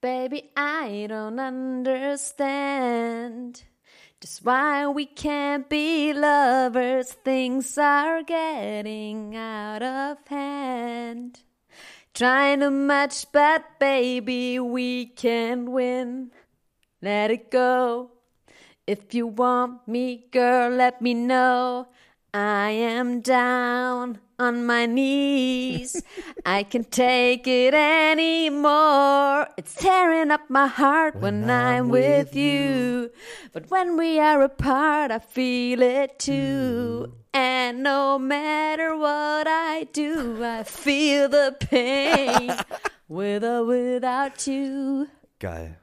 Baby, I don't understand just why we can't be lovers. Things are getting out of hand. Trying to match, but baby, we can't win. Let it go. If you want me, girl, let me know. I am down on my knees. I can't take it anymore. It's tearing up my heart when, when I'm, I'm, with, with you. you. But when we are apart, I feel it too. Mm. And no matter what I do, I feel the pain with or without you. Geil.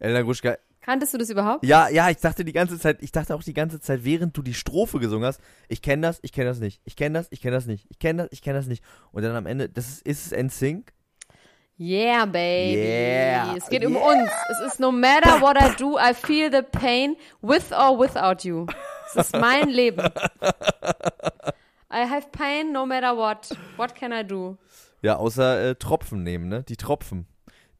Elena Gruschka, Kanntest du das überhaupt? Ja, ja, ich dachte die ganze Zeit, ich dachte auch die ganze Zeit, während du die Strophe gesungen hast, ich kenne das, ich kenne das nicht, ich kenne das, ich kenne das nicht, ich kenne das, ich kenne das nicht. Und dann am Ende, das ist, ist es NSYNC? Yeah, baby. Yeah. Es geht yeah. um uns. Es ist no matter what I do, I feel the pain with or without you. Es ist mein Leben. I have pain no matter what. What can I do? Ja, außer äh, Tropfen nehmen, ne? Die Tropfen.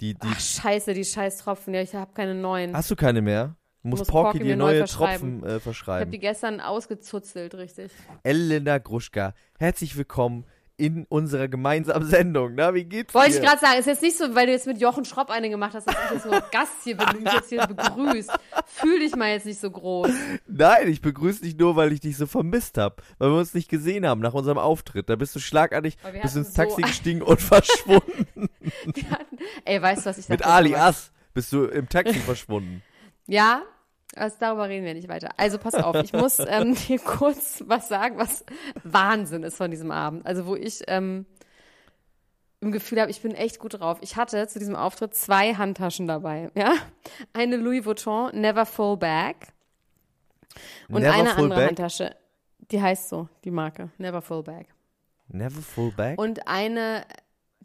Die, die Ach, scheiße, die scheiß Tropfen. Ja, ich habe keine neuen. Hast du keine mehr? Du musst Porky, dir neue Tropfen äh, verschreiben. Ich habe die gestern ausgezuzelt, richtig. Elena Gruschka, herzlich willkommen in unserer gemeinsamen Sendung. Na, wie geht's Wollte dir? ich gerade sagen, ist jetzt nicht so, weil du jetzt mit Jochen Schropp eine gemacht hast, dass ich jetzt nur Gast hier bin und mich jetzt hier begrüßt. Fühl dich mal jetzt nicht so groß. Nein, ich begrüße dich nur, weil ich dich so vermisst habe, weil wir uns nicht gesehen haben nach unserem Auftritt. Da bist du schlagartig, bist ins Taxi so gestiegen und verschwunden. Hatten, ey, weißt du, was ich? Mit Ali Ass bist du im Taxi verschwunden. Ja, also darüber reden wir nicht weiter. Also pass auf, ich muss ähm, dir kurz was sagen, was Wahnsinn ist von diesem Abend. Also wo ich ähm, im Gefühl habe, ich bin echt gut drauf. Ich hatte zu diesem Auftritt zwei Handtaschen dabei. Ja, eine Louis Vuitton Never Full Bag und Never eine andere bag? Handtasche. Die heißt so, die Marke Never Full Bag. Never Full Bag. Und eine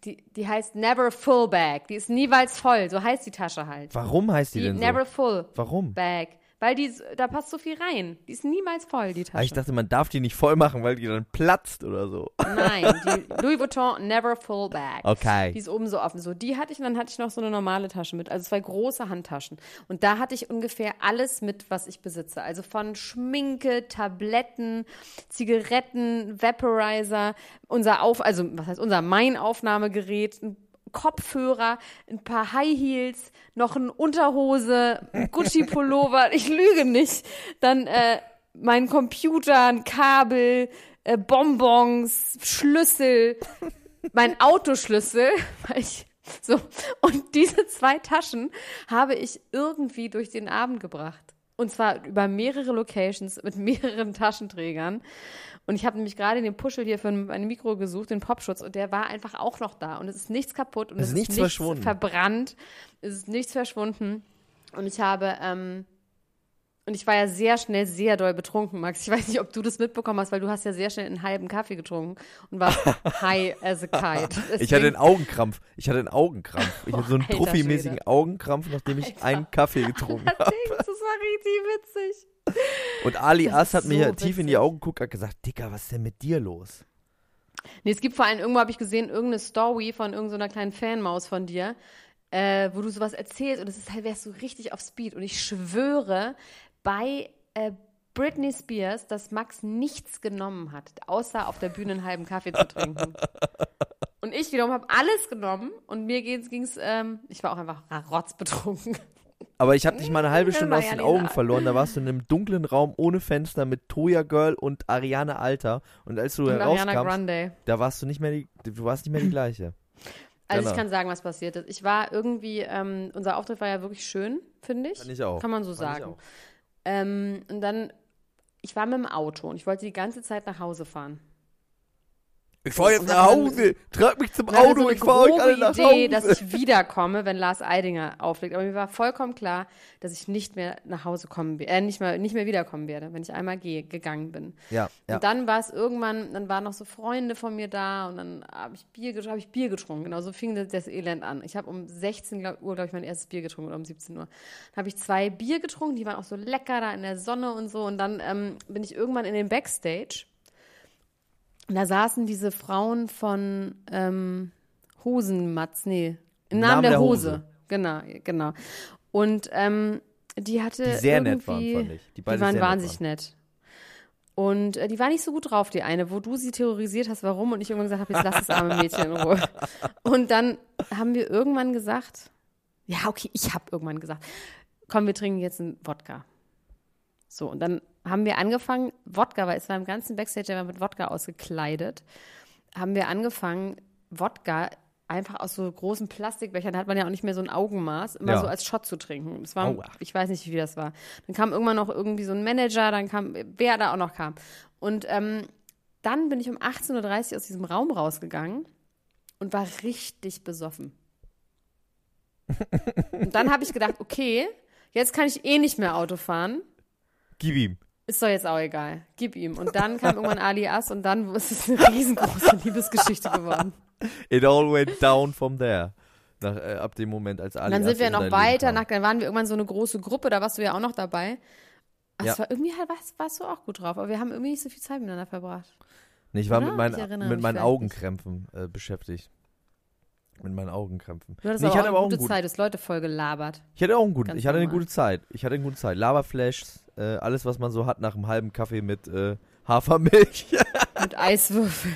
die, die heißt Never Full Bag. Die ist niemals voll. So heißt die Tasche halt. Warum heißt die, die denn so? Never Full Warum? Bag. Weil die, da passt so viel rein. Die ist niemals voll, die Tasche. Ah, ich dachte, man darf die nicht voll machen, weil die dann platzt oder so. Nein, die Louis Vuitton Never Full Bag. Okay. Die ist oben so offen. So, die hatte ich und dann hatte ich noch so eine normale Tasche mit. Also zwei große Handtaschen. Und da hatte ich ungefähr alles mit, was ich besitze. Also von Schminke, Tabletten, Zigaretten, Vaporizer, unser Auf, also was heißt unser mein Aufnahmegerät, ein Kopfhörer, ein paar High Heels, noch eine Unterhose, ein Gucci-Pullover, ich lüge nicht. Dann äh, mein Computer, ein Kabel, äh, Bonbons, Schlüssel, mein Autoschlüssel, weil ich so. Und diese zwei Taschen habe ich irgendwie durch den Abend gebracht. Und zwar über mehrere Locations mit mehreren Taschenträgern. Und ich habe nämlich gerade den Puschel hier für ein Mikro gesucht, den Popschutz, und der war einfach auch noch da. Und es ist nichts kaputt und es, es ist nichts, nichts verschwunden. verbrannt. Es ist nichts verschwunden. Und ich habe, ähm, und ich war ja sehr schnell sehr doll betrunken, Max. Ich weiß nicht, ob du das mitbekommen hast, weil du hast ja sehr schnell einen halben Kaffee getrunken und warst high as a kite. Deswegen ich hatte einen Augenkrampf. Ich hatte einen Augenkrampf. Ich hatte so einen Profi-mäßigen Augenkrampf, nachdem ich Alter. einen Kaffee getrunken habe. Das war richtig witzig. Und Ali Ass hat mir so tief in die Augen geguckt und gesagt, Dicker, was ist denn mit dir los? Nee, es gibt vor allem, irgendwo habe ich gesehen, irgendeine Story von irgendeiner so kleinen Fanmaus von dir, äh, wo du sowas erzählst und es ist halt, wärst du richtig auf Speed. Und ich schwöre, bei äh, Britney Spears, dass Max nichts genommen hat, außer auf der Bühne einen halben Kaffee zu trinken. Und ich wiederum habe alles genommen und mir ging es, ähm, ich war auch einfach rotzbetrunken. Aber ich habe dich mal eine halbe Stunde aus den Augen verloren. Da warst du in einem dunklen Raum ohne Fenster mit Toya Girl und Ariane Alter. Und als du Und herauskamst, da warst du nicht mehr die, du warst nicht mehr die gleiche. Also Genau. ich kann sagen, was passiert ist. Ich war irgendwie, ähm, unser Auftritt war ja wirklich schön, finde ich. Fand ich auch. Kann man so Fand sagen. Ähm, und dann, ich war mit dem Auto und ich wollte die ganze Zeit nach Hause fahren. Ich fahr jetzt nach Hause. Trag mich zum Auto. so ich fahr euch alle nach Idee, Hause. dass ich wiederkomme, wenn Lars Eidinger auflegt. Aber mir war vollkommen klar, dass ich nicht mehr nach Hause kommen werde, äh, nicht mehr, nicht mehr wiederkommen werde, wenn ich einmal gehe, gegangen bin. ja, ja. Und dann war es irgendwann, dann waren noch so Freunde von mir da und dann habe ich Bier, hab ich Bier getrunken. Genau, so fing das, das Elend an. Ich habe um 16 glaub- Uhr, glaube ich, mein erstes Bier getrunken oder um 17 Uhr. Dann habe ich zwei Bier getrunken, die waren auch so lecker da in der Sonne und so. Und dann ähm, bin ich irgendwann in den Backstage. Und da saßen diese Frauen von ähm, Hosenmatz, nee, im Namen, der, Hose. Genau, genau. Und ähm, die hatte Die sehr nett waren, fand ich. Die Die, beide waren sehr nett wahnsinnig nett. Und äh, die war nicht so gut drauf, die eine, wo du sie terrorisiert hast, warum, und ich irgendwann gesagt habe, jetzt lass das arme Mädchen in Ruhe. Und dann haben wir irgendwann gesagt, ja, okay, ich habe irgendwann gesagt, komm, wir trinken jetzt einen Wodka. So, und dann haben wir angefangen, Wodka, weil es war im ganzen Backstage der war mit Wodka ausgekleidet, haben wir angefangen, Wodka einfach aus so großen Plastikbechern, da hat man ja auch nicht mehr so ein Augenmaß, immer Ja. so als Shot zu trinken. Das war, Aua. ich weiß nicht, wie das war. Dann kam irgendwann noch irgendwie so ein Manager, dann kam, wer da auch noch kam. Und ähm, dann bin ich um 18.30 Uhr aus diesem Raum rausgegangen und war richtig besoffen. und dann habe ich gedacht, okay, jetzt kann ich eh nicht mehr Auto fahren. Gib ihm. Ist doch jetzt auch egal. Gib ihm. Und dann kam irgendwann Alias und dann ist es eine riesengroße Liebesgeschichte geworden. It all went down from there. Nach, äh, ab dem Moment, als Ali Und dann sind wir in noch weiter, nach, dann waren wir irgendwann so eine große Gruppe, da warst du ja auch noch dabei. Ach, Ja. Es war irgendwie halt, warst, warst du auch gut drauf, aber wir haben irgendwie nicht so viel Zeit miteinander verbracht. Nee, ich war Oder? mit meinen, mit meinen Augenkrämpfen äh, beschäftigt. Mit meinen Augenkrämpfen. Du hattest Nee, ich hatte auch eine gute Zeit, du hast Leute voll gelabert. ich hatte auch einen guten, Ganz ich hatte eine gute Zeit. Ich hatte eine gute Zeit. Lavaflashs, äh, alles was man so hat nach einem halben Kaffee mit äh, Hafermilch. Mit Eiswürfeln.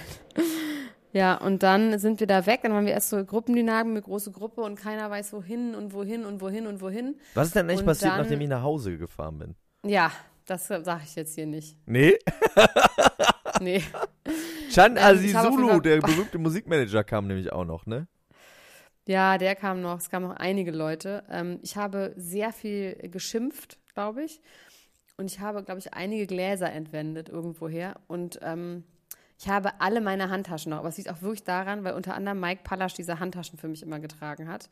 Ja, und dann sind wir da weg. Dann waren wir erst so Gruppendynamik, eine große Gruppe und keiner weiß wohin und wohin und wohin und wohin. Was ist denn eigentlich Und passiert, dann- nachdem ich nach Hause gefahren bin? Ja, das sage ich jetzt hier nicht. Nee? Nee. Chan Ähm, Azizulu, der berühmte Musikmanager, kam nämlich auch noch, ne? Ja, der kam noch. Es kamen noch einige Leute. Ähm, ich habe sehr viel geschimpft, glaube ich. Und ich habe, glaube ich, einige Gläser entwendet irgendwoher. Und ähm, ich habe alle meine Handtaschen noch. Aber es liegt auch wirklich daran, weil unter anderem Mike Pallasch diese Handtaschen für mich immer getragen hat.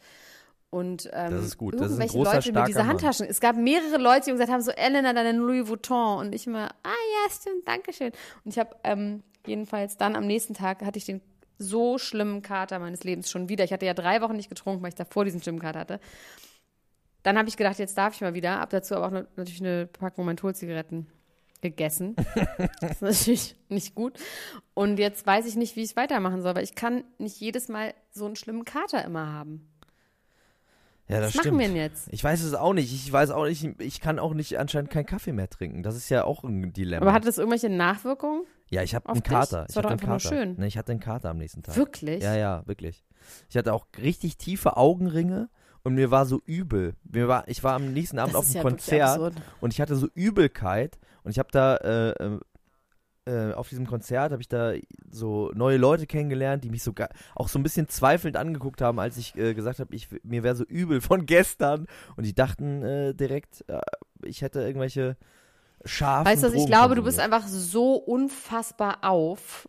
Und ähm, Das ist gut. Das ist irgendwelche großer, Leute mit starker diese Mann. Handtaschen. Es gab mehrere Leute, die gesagt haben, so Elena, deine Louis Vuitton. Und ich immer, ah ja, stimmt, danke schön. Und ich habe ähm, jedenfalls dann am nächsten Tag hatte ich den so schlimmen Kater meines Lebens schon wieder. Ich hatte ja drei Wochen nicht getrunken, weil ich davor diesen schlimmen Kater hatte. Dann habe ich gedacht, jetzt darf ich mal wieder. Hab dazu aber auch ne, natürlich eine Packung Mentholzigaretten gegessen. das ist natürlich nicht gut. Und jetzt weiß ich nicht, wie ich weitermachen soll, weil ich kann nicht jedes Mal so einen schlimmen Kater immer haben. Ja, das Was stimmt. machen wir denn jetzt? Ich weiß es auch nicht. Ich weiß auch nicht, ich kann auch nicht anscheinend keinen Kaffee mehr trinken. Das ist ja auch ein Dilemma. Aber hatte das irgendwelche Nachwirkungen? ja, ich habe einen? Kater. Das Ich war doch einfach Kater. nur schön. Nee, ich hatte einen Kater am nächsten Tag. Wirklich? Ja, ja, wirklich. Ich hatte auch richtig tiefe Augenringe und mir war so übel. Mir war, ich war am nächsten Abend Das auf einem ja Konzert und ich hatte so Übelkeit und ich habe da äh, äh, äh, auf diesem Konzert habe ich da so neue Leute kennengelernt, die mich sogar auch so ein bisschen zweifelnd angeguckt haben, als ich äh, gesagt habe, ich mir wäre so übel von gestern und die dachten äh, direkt, äh, ich hätte irgendwelche scharfen Weißt du, ich glaube, du bist einfach so unfassbar auf,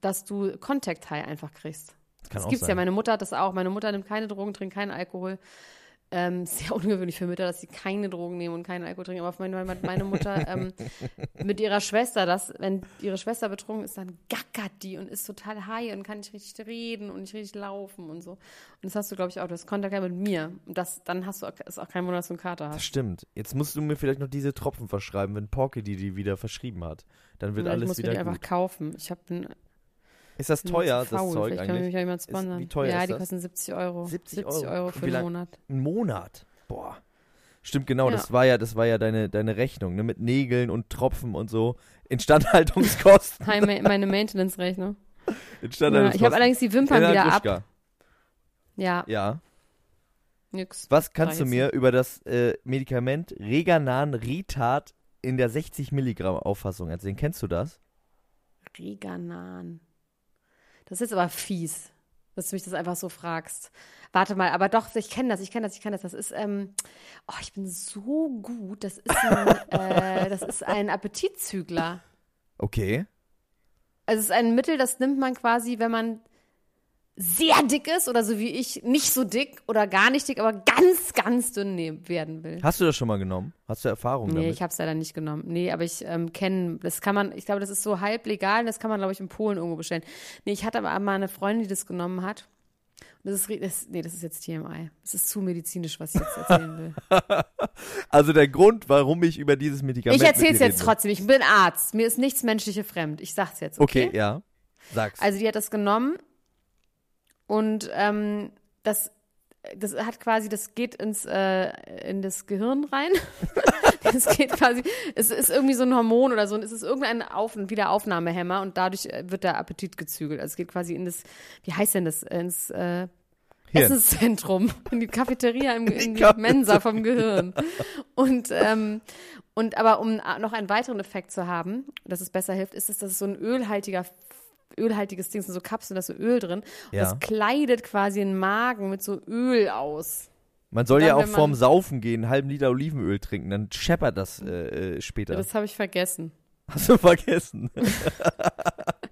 dass du Contact High einfach kriegst. Das kann Das auch gibt's ja. Meine Mutter hat das auch. Meine Mutter nimmt keine Drogen, trinkt keinen Alkohol. Ähm, sehr ungewöhnlich für Mütter, dass sie keine Drogen nehmen und keinen Alkohol trinken. Aber meine, meine Mutter ähm, mit ihrer Schwester, dass, wenn ihre Schwester betrunken ist, dann gackert die und ist total high und kann nicht richtig reden und nicht richtig laufen und so. Und das hast du, glaube ich, auch. Du hast Kontakt mit mir. Und das, dann hast du, auch- ist auch kein Wunder, dass du einen Kater Das hast. stimmt. Jetzt musst du mir vielleicht noch diese Tropfen verschreiben, wenn Porky die die wieder verschrieben hat. Dann wird Ja, ich alles muss mir wieder die einfach gut. kaufen. Ich habe einen Ist das teuer, das. Zeug Vielleicht kann mich eigentlich? ja jemand sponsern. wie teuer ja, ist die das? kosten 70 Euro. 70 Euro Euro. für einen lang- Monat. Ein Monat. Boah. Stimmt, genau, Ja. das war ja, das war ja deine, deine Rechnung, ne? Mit Nägeln und Tropfen und so. Instandhaltungskosten. Meine Maintenance-Rechnung. Ja, Instandhaltungskosten. ich habe allerdings die Wimpern Elena wieder Gruschka. ab. Ja, Ja. nix. Was kannst du mir über das äh, Medikament Reganan Ritat in der 60 Milligramm Auffassung erzählen? Kennst du das? Reganan. Das ist jetzt aber fies, dass du mich das einfach so fragst. Warte mal, aber doch, ich kenne das, ich kenne das, ich kenne das. Das ist, ähm, oh, ich bin so gut. Das ist ein, äh, das ist ein Appetitzügler. Okay. Also es ist ein Mittel, das nimmt man quasi, wenn man sehr dick ist oder so wie ich, nicht so dick oder gar nicht dick, aber ganz, ganz dünn nehmen, werden will. Hast du das schon mal genommen? Hast du Erfahrung Nee, damit? ich habe es leider nicht genommen. Nee, aber ich ähm, kenne, das kann man, ich glaube, das ist so halb legal, das kann man, glaube ich, in Polen irgendwo bestellen. Nee, ich hatte aber mal eine Freundin, die das genommen hat. Und das ist, das, nee, das ist jetzt TMI. Das ist zu medizinisch, was ich jetzt erzählen will. Also der Grund, warum ich über dieses Medikament ich erzähle es jetzt will. trotzdem. Ich bin Arzt. Mir ist nichts Menschliche fremd. Ich sag's jetzt, okay? Okay, ja. Sag's. Also die hat das genommen und ähm, das, das hat quasi, das geht ins äh, in das Gehirn rein. Es geht quasi, es ist irgendwie so ein Hormon oder so und es ist irgendein Auf ein Wiederaufnahmehemmer und dadurch äh, wird der Appetit gezügelt. Also es geht quasi in das, wie heißt denn das, ins äh, Hirn. Essenszentrum, in die Cafeteria, im, in die. Mensa vom Gehirn. Und, ähm, und aber um a- noch einen weiteren Effekt zu haben, dass es besser hilft, ist es, dass es so ein ölhaltiger ölhaltiges Ding, sind so Kapseln, da ist so Öl drin. Und Ja. das kleidet quasi den Magen mit so Öl aus. Man soll dann, ja auch vorm Saufen gehen, einen halben Liter Olivenöl trinken, dann scheppert das äh, äh, später. Das habe ich vergessen. Hast du vergessen?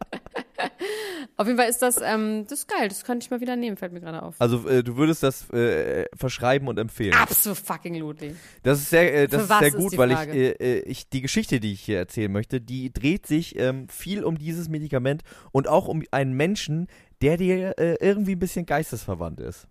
Auf jeden Fall ist das, ähm, das ist geil, das könnte ich mal wieder nehmen, fällt mir gerade auf. Also äh, du würdest das äh, verschreiben und empfehlen. Absolut fucking Ludwig. Das ist sehr, äh, das ist sehr ist gut, die weil ich, äh, äh, ich die Geschichte, die ich hier erzählen möchte, die dreht sich ähm, viel um dieses Medikament und auch um einen Menschen, der dir äh, irgendwie ein bisschen geistesverwandt ist.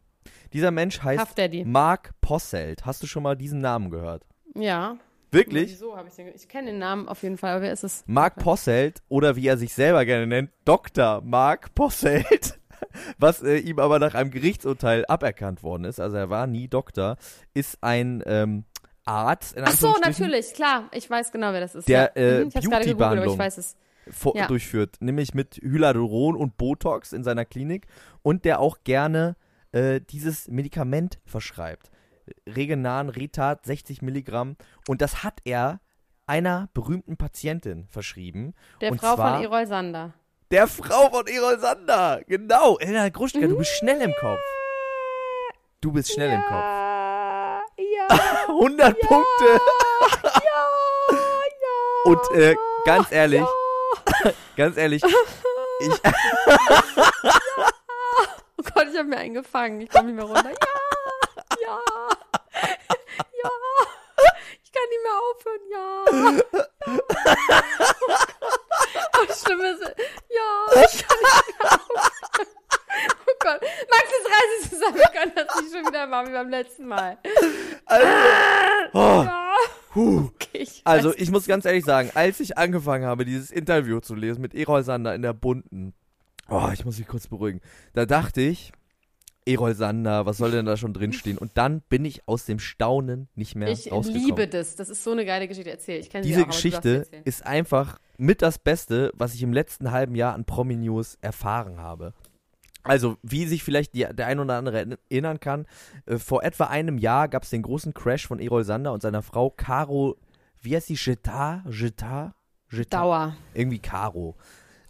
Dieser Mensch heißt. Mark Posselt. Hast du schon mal diesen Namen gehört? Ja. Wirklich? Wieso habe ich den? Ich kenne den Namen auf jeden Fall, aber wer ist es? Mark Posselt oder wie er sich selber gerne nennt, Dr. Mark Posselt, was äh, ihm aber nach einem Gerichtsurteil aberkannt worden ist, also er war nie Doktor, ist ein ähm, Arzt, in Ach so, natürlich, klar. Ich weiß genau, wer das ist. Der, ja. äh, Mhm, aber Beauty-Behandlung. ich weiß es. vor- Ja. durchführt, nämlich mit Hyaluron und Botox in seiner Klinik und der auch gerne äh, dieses Medikament verschreibt. Regenan Retat 60 Milligramm und das hat er einer berühmten Patientin verschrieben. Der Frau von Erol Sander. Der Frau von Erol Sander, genau. Elena Gruschka, du bist schnell im Kopf. Du bist schnell im Kopf. Ja, ja, 100 Punkte. ja, ja. Und äh, ganz ehrlich, ganz ehrlich, ich, Oh Gott, ich habe mir einen gefangen. Ich komme nicht mehr runter. Ja, ja, ja. Ich kann nicht mehr aufhören. Ja. ja. Oh, das Schlimme ist, ja, ich kann nicht mehr aufhören. Oh Gott. Max, jetzt reiß ich zusammen. Wir können das nicht schon wieder machen wie beim letzten Mal. oh, Ja. puh. Okay, ich Also ich muss ganz ehrlich sagen, als ich angefangen habe, dieses Interview zu lesen mit Erol Sander in der Bunten, oh, ich muss mich kurz beruhigen, da dachte ich, Erol Sander, was soll denn da schon drinstehen? Und dann bin ich aus dem Staunen nicht mehr ich rausgekommen. liebe das. Das ist so eine geile Geschichte. Erzähl. Ich sie Diese auch, Geschichte ist einfach mit das Beste, was ich im letzten halben Jahr an Promi News erfahren habe. Also, wie sich vielleicht die, der ein oder andere erinnern kann, äh, vor etwa einem Jahr gab es den großen Crash von Erol Sander und seiner Frau Caro, wie heißt sie, Jetar? Jetar? Jetar? Dauer. Irgendwie Caro.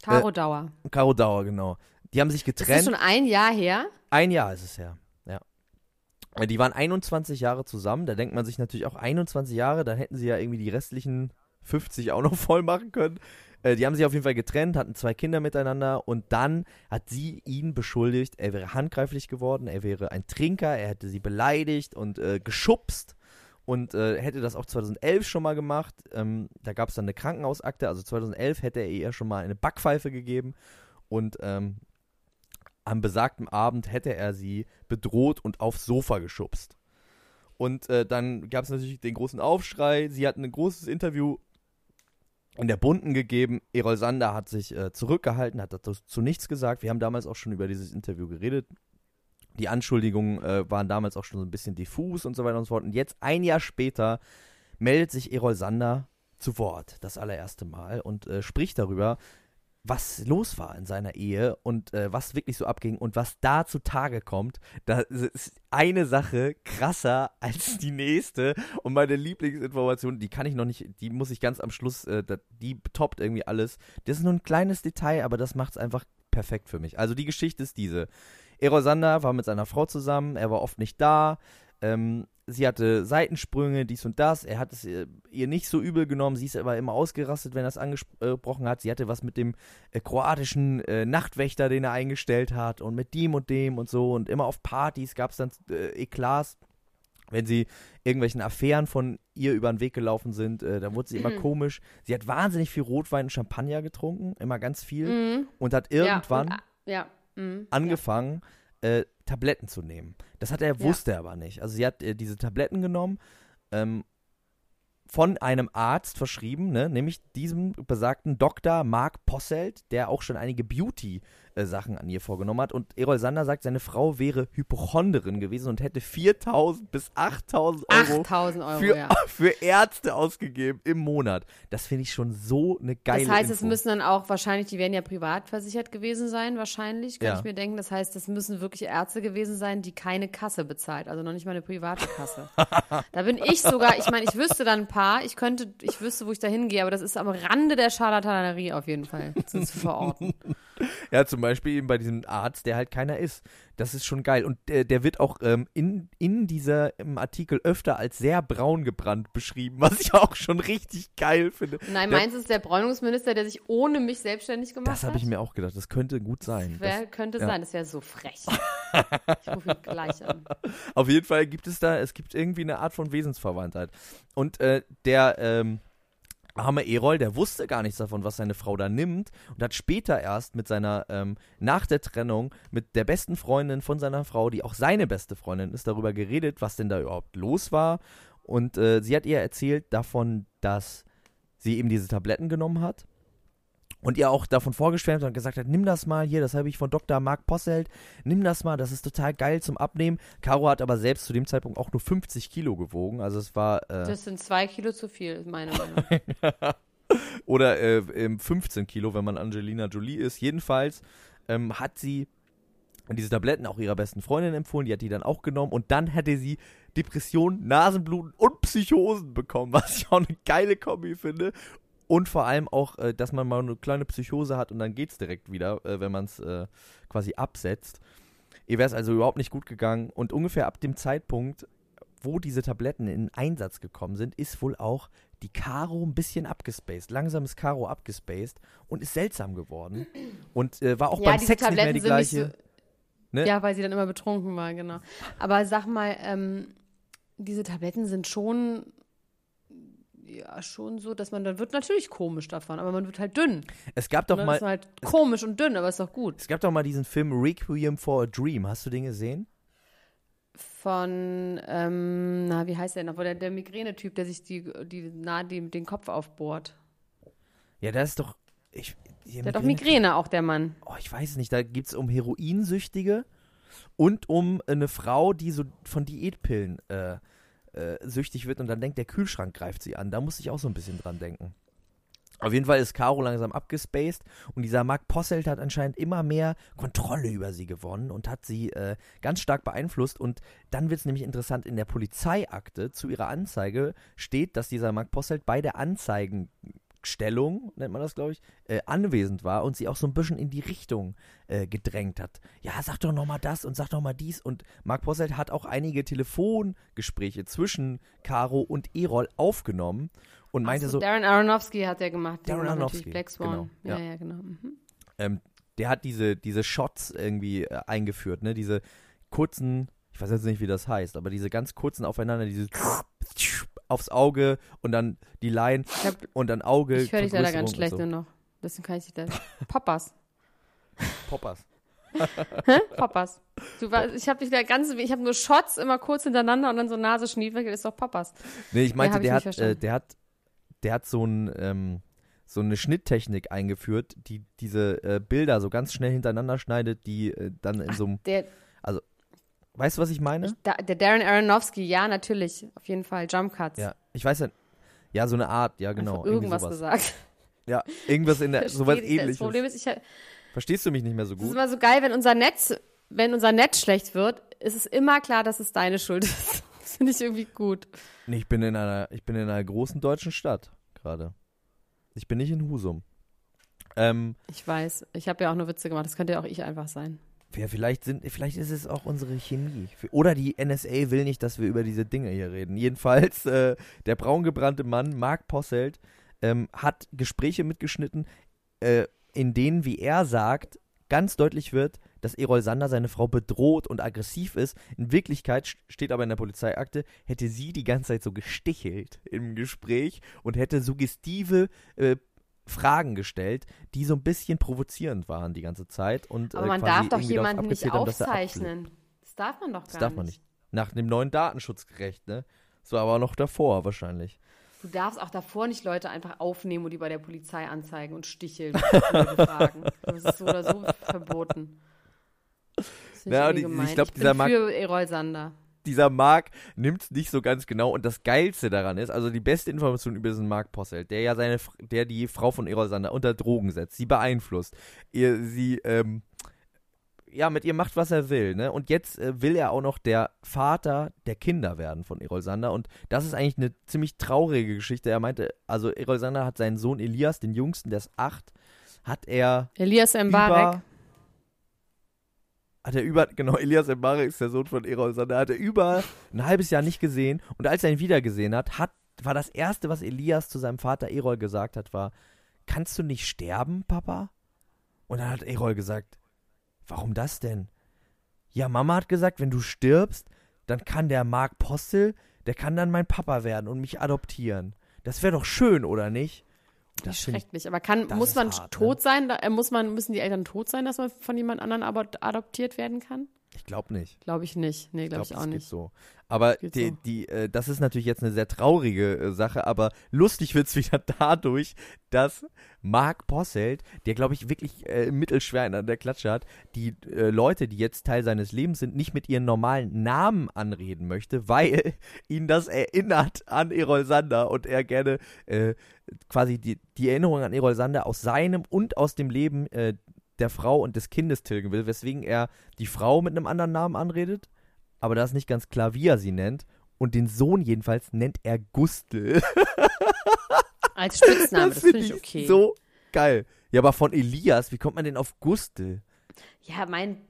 Caro Dauer. Caro Dauer, genau. Die haben sich Das ist getrennt. schon ein Jahr her. Ein Jahr ist es her, ja. Äh, Die waren 21 Jahre zusammen. Da denkt man sich natürlich auch 21 Jahre, dann hätten sie ja irgendwie die restlichen 50 auch noch voll machen können. Äh, die haben sich auf jeden Fall getrennt, hatten zwei Kinder miteinander und dann hat sie ihn beschuldigt, er wäre handgreiflich geworden, er wäre ein Trinker, er hätte sie beleidigt und äh, geschubst und äh, hätte das auch 2011 schon mal gemacht. Ähm, da gab es dann eine Krankenhausakte, also 2011 hätte er ihr schon mal eine Backpfeife gegeben und ähm, am besagten Abend hätte er sie bedroht und aufs Sofa geschubst. Und äh, dann gab es natürlich den großen Aufschrei. Sie hatten ein großes Interview in der Bunten gegeben. Erol Sander hat sich äh, zurückgehalten, hat dazu zu nichts gesagt. Wir haben damals auch schon über dieses Interview geredet. Die Anschuldigungen äh, waren damals auch schon so ein bisschen diffus und so weiter und so fort. Und jetzt, ein Jahr später, meldet sich Erol Sander zu Wort, das allererste Mal, und äh, spricht darüber, was los war in seiner Ehe und äh, was wirklich so abging und was da zutage kommt, da ist eine Sache krasser als die nächste und meine Lieblingsinformation, die kann ich noch nicht, die muss ich ganz am Schluss, äh, die toppt irgendwie alles. Das ist nur ein kleines Detail, aber das macht es einfach perfekt für mich. Also die Geschichte ist diese. Erol Sander war mit seiner Frau zusammen, er war oft nicht da, ähm, sie hatte Seitensprünge, dies und das. Er hat es äh, ihr nicht so übel genommen. Sie ist aber immer ausgerastet, wenn er es angesprochen hat. Sie hatte was mit dem äh, kroatischen äh, Nachtwächter, den er eingestellt hat und mit dem und dem und so. Und immer auf Partys gab es dann äh, Eklats. Wenn sie irgendwelchen Affären von ihr über den Weg gelaufen sind, äh, dann wurde sie immer mhm. komisch. Sie hat wahnsinnig viel Rotwein und Champagner getrunken, immer ganz viel. Mhm. Und hat irgendwann ja, und, ja. Mhm. angefangen, äh, Tabletten zu nehmen. Das hat er, wusste er aber nicht. Also sie hat äh, diese Tabletten genommen, ähm, von einem Arzt verschrieben, ne, nämlich diesem besagten Dr. Mark Posselt, der auch schon einige Beauty- äh, Sachen an ihr vorgenommen hat. Und Erol Sander sagt, seine Frau wäre Hypochonderin gewesen und hätte 4.000 bis 8.000 Euro, 8 Euro für, ja. für, Ärzte ausgegeben im Monat. Das finde ich schon so eine geile Das heißt, Info. es müssen dann auch wahrscheinlich, die werden ja privat versichert gewesen sein, wahrscheinlich, kann ja. ich mir denken. Das heißt, es müssen wirklich Ärzte gewesen sein, die keine Kasse bezahlt, also noch nicht mal eine private Kasse. da bin ich sogar, ich meine, ich wüsste dann ein paar, ich könnte, ich wüsste, wo ich da hingehe, aber das ist am Rande der Scharlatanerie auf jeden Fall zu verorten. Ja, zum Beispiel eben bei diesem Arzt, der halt keiner ist. Das ist schon geil. Und äh, der wird auch ähm, in, in dieser im Artikel öfter als sehr braun gebrannt beschrieben, was ich auch schon richtig geil finde. Nein, der, es ist der Bräunungsminister, der sich ohne mich selbstständig gemacht das hat? Das habe ich mir auch gedacht. Das könnte gut sein. Das wär, könnte ja. sein. Das wäre so frech. ich rufe ihn gleich an. Auf jeden Fall gibt es da, es gibt irgendwie eine Art von Wesensverwandtheit. Und äh, der, ähm, arme Erol, der wusste gar nichts davon, was seine Frau da nimmt und hat später erst mit seiner, ähm, nach der Trennung, mit der besten Freundin von seiner Frau, die auch seine beste Freundin ist, darüber geredet, was denn da überhaupt los war. Und äh, sie hat ihr erzählt davon, dass sie eben diese Tabletten genommen hat und ihr auch davon vorgeschwärmt und gesagt hat, nimm das mal hier, das habe ich von Dr. Mark Posselt, nimm das mal, das ist total geil zum Abnehmen. Caro hat aber selbst zu dem Zeitpunkt auch nur 50 Kilo gewogen, also es war... Äh das sind zwei Kilo zu viel, meine Meinung. Oder äh, 15 Kilo, wenn man Angelina Jolie ist. Jedenfalls ähm, hat sie diese Tabletten auch ihrer besten Freundin empfohlen, die hat die dann auch genommen und dann hätte sie Depressionen, Nasenbluten und Psychosen bekommen, was ich auch eine geile Kombi finde. Und vor allem auch, äh, dass man mal eine kleine Psychose hat und dann geht es direkt wieder, äh, wenn man es äh, quasi absetzt. Ihr wäre es also überhaupt nicht gut gegangen. Und ungefähr ab dem Zeitpunkt, wo diese Tabletten in Einsatz gekommen sind, ist wohl auch die Karo ein bisschen abgespaced. Langsam ist Karo abgespaced und ist seltsam geworden. Und äh, war auch ja, beim Sex Tabletten nicht mehr die gleiche. So, ne? Ja, weil sie dann immer betrunken war, genau. Aber sag mal, ähm, diese Tabletten sind schon ja schon so, dass man dann wird natürlich komisch davon, aber man wird halt dünn. Es gab doch mal. Ist halt komisch und dünn, aber ist doch gut. Es gab doch mal diesen Film Requiem for a Dream. Hast du den gesehen? Von, ähm, na, wie heißt der noch? Der, der Migräne-Typ, der sich die, die, na, die, den Kopf aufbohrt. Ja, das ist doch. Ich, der hat doch Migräne, auch der Mann. Oh, ich weiß es nicht. Da geht es um Heroinsüchtige und um eine Frau, die so von Diätpillen äh, äh, süchtig wird und dann denkt, der Kühlschrank greift sie an. Da muss ich auch so ein bisschen dran denken. Auf jeden Fall ist Caro langsam abgespaced und dieser Mark Posselt hat anscheinend immer mehr Kontrolle über sie gewonnen und hat sie äh, ganz stark beeinflusst. Und dann wird es nämlich interessant, in der Polizeiakte zu ihrer Anzeige steht, dass dieser Mark Posselt bei der Anzeigen Stellung, nennt man das, glaube ich, äh, anwesend war und sie auch so ein bisschen in die Richtung äh, gedrängt hat. Ja, sag doch nochmal das und sag doch mal dies. Und Mark Posselt hat auch einige Telefongespräche zwischen Caro und Erol aufgenommen und meinte so, so. Darren Aronofsky hat er gemacht. Darren Aronofsky. Black Swan. Genau, ja, ja, ja genau. Mhm. Ähm, der hat diese, diese Shots irgendwie äh, eingeführt, ne? Diese kurzen, ich weiß jetzt nicht, wie das heißt, aber diese ganz kurzen aufeinander, diese aufs Auge und dann die Line hab, und dann Auge. Ich höre dich leider ganz schlecht so. nur noch. Deswegen kann ich dich da. Poppers. Poppers. Poppers. Du war, ich habe dich da ganz, ich habe nur Shots immer kurz hintereinander und dann so Nase schniefel, ist doch Poppers. Nee, ich meinte, der, hat, äh, der hat, der hat so ein, ähm, so eine Schnitttechnik eingeführt, die diese äh, Bilder so ganz schnell hintereinander schneidet, die äh, dann in Ach, so einem, also Weißt du, was ich meine? Ich, da, der Darren Aronofsky, ja, natürlich. Auf jeden Fall. Jump Cuts. ja, ich weiß ja. Ja, so eine Art, ja, genau. Einfach irgendwas gesagt. Ja, irgendwas in der, sowas ich. Das ähnliches. Problem ist, ich, es Verstehst du mich nicht mehr so ist gut? immer so geil, wenn unser Netz, wenn unser Netz schlecht wird, ist es immer klar, dass es deine Schuld ist. Das finde ich irgendwie gut. Nee, ich bin in einer, ich bin in einer großen deutschen Stadt gerade. Ich bin nicht in Husum. Ähm, Ich weiß. Ich habe ja auch nur Witze gemacht. Das könnte ja auch ich einfach sein. Ja, vielleicht sind, vielleicht ist es auch unsere Chemie. Oder die NSA will nicht, dass wir über diese Dinge hier reden. Jedenfalls, äh, der braungebrannte Mann, Mark Posselt, ähm, hat Gespräche mitgeschnitten, äh, in denen, wie er sagt, ganz deutlich wird, dass Erol Sander seine Frau bedroht und aggressiv ist. In Wirklichkeit st- steht aber in der Polizeiakte, hätte sie die ganze Zeit so gestichelt im Gespräch und hätte suggestive äh, Fragen gestellt, die so ein bisschen provozierend waren die ganze Zeit. Und, Aber äh, man quasi darf doch jemanden nicht haben, aufzeichnen. Das darf man doch gar Das darf man nicht. Nach dem neuen Datenschutzrecht, ne? Das war aber noch davor wahrscheinlich. Du darfst auch davor nicht Leute einfach aufnehmen und die bei der Polizei anzeigen und sticheln und. Das ist so oder so verboten. Das find Ja, die- ich gemein. glaub, bin dieser Mark- für Erol Sander. Dieser Mark nimmt es nicht so ganz genau und das Geilste daran ist, also die beste Information über diesen Mark Posselt, der ja seine, der die Frau von Erol Sander unter Drogen setzt, sie beeinflusst, ihr, sie, ähm, ja, mit ihr macht, was er will, ne? Und jetzt äh, will er auch noch der Vater der Kinder werden von Erol Sander und das ist eigentlich eine ziemlich traurige Geschichte. Er meinte, also Erol Sander hat seinen Sohn Elias, den jüngsten, der ist acht, hat er Elias Mbarek. Hat er über, genau, Elias Mbarek ist der Sohn von Erol Sander, hat er über ein halbes Jahr nicht gesehen und als er ihn wieder gesehen hat, hat, war das erste, was Elias zu seinem Vater Erol gesagt hat, war, kannst du nicht sterben, Papa? Und dann hat Erol gesagt, warum das denn? Ja, Mama hat gesagt, wenn du stirbst, dann kann der Mark Postel, der kann dann mein Papa werden und mich adoptieren. Das wäre doch schön, oder nicht? Das schreckt mich. Aber kann, muss man hart, ne? tot sein? Da, äh, muss man, müssen die Eltern tot sein, dass man von jemand anderem adoptiert werden kann? Ich glaube nicht. Glaube ich nicht. Nee, glaube glaub, ich auch nicht. so. Aber die, so. die, äh, das ist natürlich jetzt eine sehr traurige äh, Sache, aber lustig wird es wieder dadurch, dass Mark Posselt, der glaube ich wirklich äh, mittelschwer in der Klatsche hat, die äh, Leute, die jetzt Teil seines Lebens sind, nicht mit ihren normalen Namen anreden möchte, weil ihn das erinnert an Erol Sander und er gerne äh, quasi die, die Erinnerung an Erol Sander aus seinem und aus dem Leben äh, der Frau und des Kindes tilgen will, weswegen er die Frau mit einem anderen Namen anredet, aber da ist nicht ganz klar, wie er sie nennt. Und den Sohn jedenfalls nennt er Gustel. Als Spitzname, das, find finde ich okay. So geil. Ja, aber von Elias, wie kommt man denn auf Gustel? Ja, mein,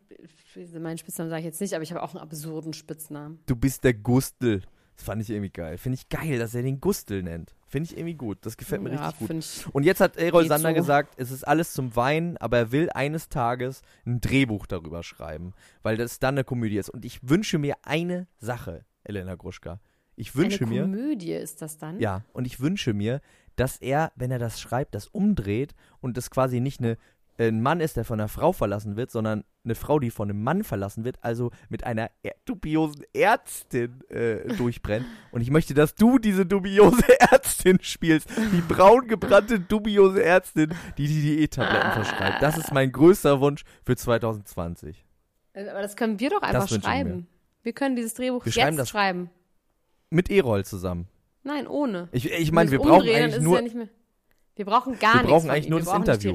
meinen Spitznamen sage ich jetzt nicht, aber ich habe auch einen absurden Spitznamen. Du bist der Gustel. Das fand ich irgendwie geil. Finde ich geil, dass er den Gustel nennt. Finde ich irgendwie gut. Das gefällt mir ja, richtig gut. Und jetzt hat Erol Geht Sander so. gesagt, es ist alles zum Weinen, aber er will eines Tages ein Drehbuch darüber schreiben, weil das dann eine Komödie ist. Und ich wünsche mir eine Sache, Elena Gruschka. Ich wünsche Eine mir, Komödie ist das dann? ja, und ich wünsche mir, dass er, wenn er das schreibt, das umdreht und das quasi nicht eine, ein Mann ist, der von einer Frau verlassen wird, sondern eine Frau, die von einem Mann verlassen wird, also mit einer ä- dubiosen Ärztin äh, durchbrennt. Und ich möchte, dass du diese dubiose Ärztin spielst. Die braun gebrannte dubiose Ärztin, die die Diättabletten verschreibt. Das ist mein größter Wunsch für 2020. Äh, Aber das können wir doch einfach schreiben. Wir können dieses Drehbuch Wir jetzt schreiben das- schreiben. Mit Erol zusammen. Nein, ohne. Ich, ich meine, wir brauchen eigentlich nur. Ja wir brauchen gar Wir nichts. brauchen eigentlich nur wir das Interview.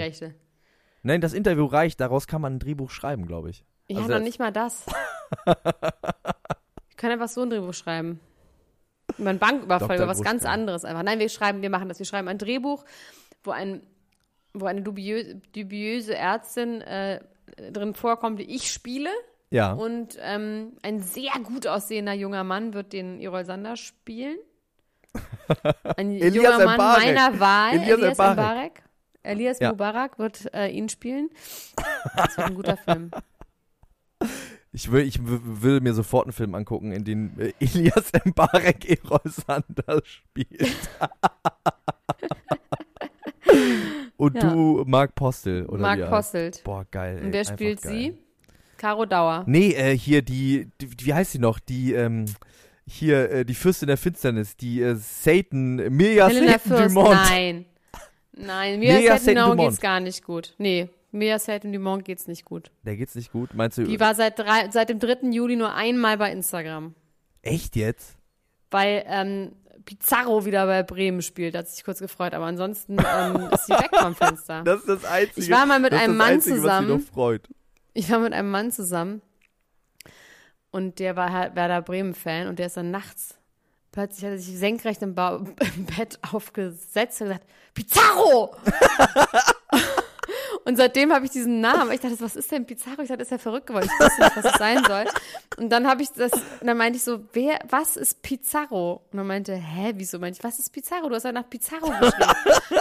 Nein, das Interview reicht. Daraus kann man ein Drehbuch schreiben, glaube ich. Ich Also habe noch nicht mal das. ich kann einfach so ein Drehbuch schreiben. Über einen Banküberfall, über was ganz anderes einfach. Nein, wir schreiben, wir machen das. Wir schreiben ein Drehbuch, wo ein wo eine dubiöse, dubiöse Ärztin äh, drin vorkommt, die ich spiele. Ja. Und ähm, ein sehr gut aussehender junger Mann wird den Erol Sander spielen. Ein junger Mann Mbarek. meiner Wahl, Elias Elias, Mbarek. Elias Ja. Mubarak wird äh, ihn spielen. Das wird ein guter Film. Ich will, ich will mir sofort einen Film angucken, in dem äh, Elias Mbarek Erol Sander spielt. Und Ja. du Mark Postel, oder Mark. Posselt. Boah, geil. Ey, Und wer spielt geil. sie? Caro Dauer. Nee, äh, hier die, die, wie heißt sie noch? Die, ähm, hier, äh, die Fürstin der Finsternis, die äh, Satan, Helena Satan Fürst. Dumont. Nein. Nein, mir Mia genau Satan-Dumont. geht's gar nicht gut. Nee, Mediaset und Dumont geht's nicht gut. Der geht's nicht gut. Meinst du? Die war seit, drei, seit dem 3. Juli nur einmal bei Instagram. echt jetzt? Weil ähm, Pizarro wieder bei Bremen spielt. Da hat sich kurz gefreut. Aber ansonsten ähm, ist sie weg vom Fenster. Das ist das Einzige. Ich war mal mit einem Mann Einzige, zusammen. Ich war mit einem Mann zusammen und der war halt Werder Bremen-Fan und der ist dann nachts, plötzlich hat er sich senkrecht im, ba im Bett aufgesetzt und gesagt, Pizarro! und seitdem habe ich diesen Namen. Ich dachte, was ist denn Pizarro? Ich dachte, ist er verrückt geworden. Ich wusste nicht, was es sein soll. Und dann habe ich das, und dann meinte ich so, wer, was ist Pizarro? Und dann meinte, hä, wieso? Meinte ich, was ist Pizarro? Du hast ja nach Pizarro geschrieben.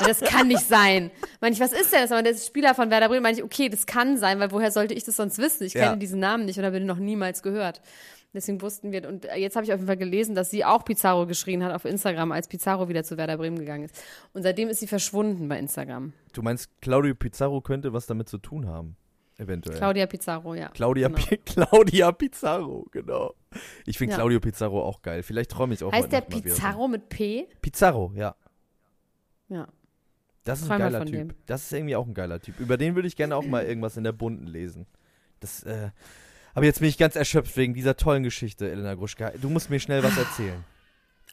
Das kann nicht sein. Meinte ich, was ist denn das? Aber der ist Spieler von Werder Bremen. Meinte ich, okay, das kann sein, weil woher sollte ich das sonst wissen? Ich Ja. kenne diesen Namen nicht und habe ihn noch niemals gehört. Deswegen wussten wir, und jetzt habe ich auf jeden Fall gelesen, dass sie auch Pizarro geschrien hat auf Instagram, als Pizarro wieder zu Werder Bremen gegangen ist. Und seitdem ist sie verschwunden bei Instagram. Du meinst, Claudio Pizarro könnte was damit zu tun haben? Eventuell. Claudia Pizarro, ja. Claudia, Genau. Pi- Claudia Pizarro, genau. Ich finde Ja. Claudio Pizarro auch geil. Vielleicht träume ich auch Heißt der Pizarro mit P? Pizarro, ja. Ja. Das ist ein Träum geiler Typ. dem. Das ist irgendwie auch ein geiler Typ. Über den würde ich gerne auch mal irgendwas in der Bunten lesen. Das, äh, aber jetzt bin ich ganz erschöpft wegen dieser tollen Geschichte, Elena Gruschka. Du musst mir schnell was erzählen.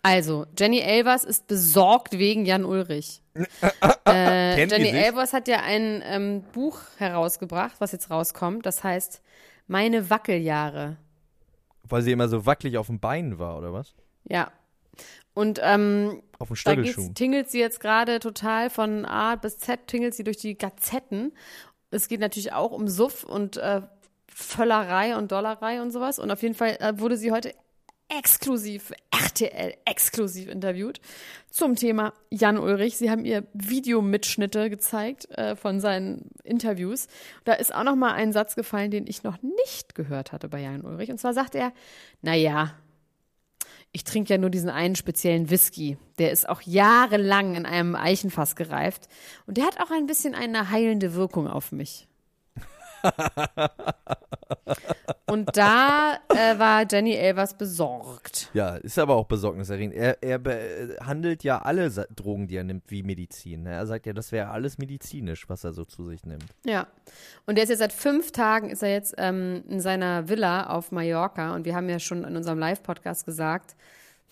Also, Jenny Elvers ist besorgt wegen Jan Ulrich. äh, Jenny? Elvers hat ja ein ähm, Buch herausgebracht, was jetzt rauskommt. Das heißt Meine Wackeljahre. Weil sie immer so wackelig auf den Beinen war, oder was? Ja. Und ähm, Auf dem da tingelt sie jetzt gerade total von A bis Z, tingelt sie durch die Gazetten. Es geht natürlich auch um Suff und äh, Völlerei und Dollerei und sowas. Und auf jeden Fall äh, wurde sie heute exklusiv, RTL exklusiv interviewt zum Thema Jan Ulrich. Sie haben ihr Videomitschnitte gezeigt äh, von seinen Interviews. Da ist auch noch mal ein Satz gefallen, den ich noch nicht gehört hatte bei Jan Ulrich. Und zwar sagt er, naja, ich trinke ja nur diesen einen speziellen Whisky. Der ist auch jahrelang in einem Eichenfass gereift. Und der hat auch ein bisschen eine heilende Wirkung auf mich. Und da äh, war Jenny Elvers besorgt. Ja, ist aber auch besorgniserregend. Er, er behandelt ja alle Sa Drogen, die er nimmt, wie Medizin. ne? Er sagt ja, das wäre alles medizinisch, was er so zu sich nimmt. Ja. Und der ist jetzt seit fünf Tagen, ist er jetzt ähm, in seiner Villa auf Mallorca. Und wir haben ja schon in unserem Live-Podcast gesagt,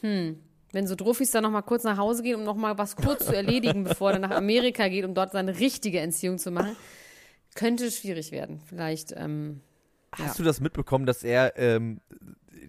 hm, wenn so Druffis dann noch mal kurz nach Hause gehen, um noch mal was kurz zu erledigen, bevor er nach Amerika geht, um dort seine richtige Entziehung zu machen, könnte schwierig werden. Vielleicht, ähm, Hast du das mitbekommen, dass er, ähm,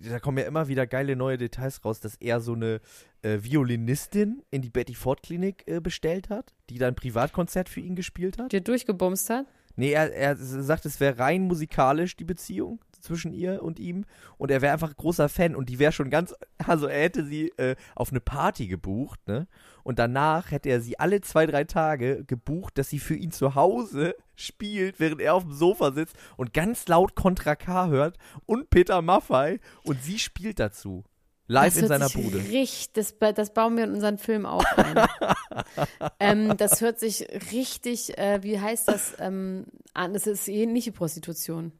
da kommen ja immer wieder geile neue Details raus, dass er so eine äh, Violinistin in die Betty Ford Klinik äh, bestellt hat, die dann ein Privatkonzert für ihn gespielt hat? dir durchgebumst hat? Nee, er, er sagt, es wäre rein musikalisch die Beziehung zwischen ihr und ihm und er wäre einfach großer Fan und die wäre schon ganz, also er hätte sie äh, auf eine Party gebucht, ne? Und danach hätte er sie alle zwei, drei Tage gebucht, dass sie für ihn zu Hause spielt, während er auf dem Sofa sitzt und ganz laut Contra K hört und Peter Maffei und sie spielt dazu. Live das in hört seiner sich Bude. Richtig, das, das bauen wir in unseren Film auch ein. ähm, das hört sich richtig, äh, wie heißt das, ähm, an? Das ist ähnliche Prostitution.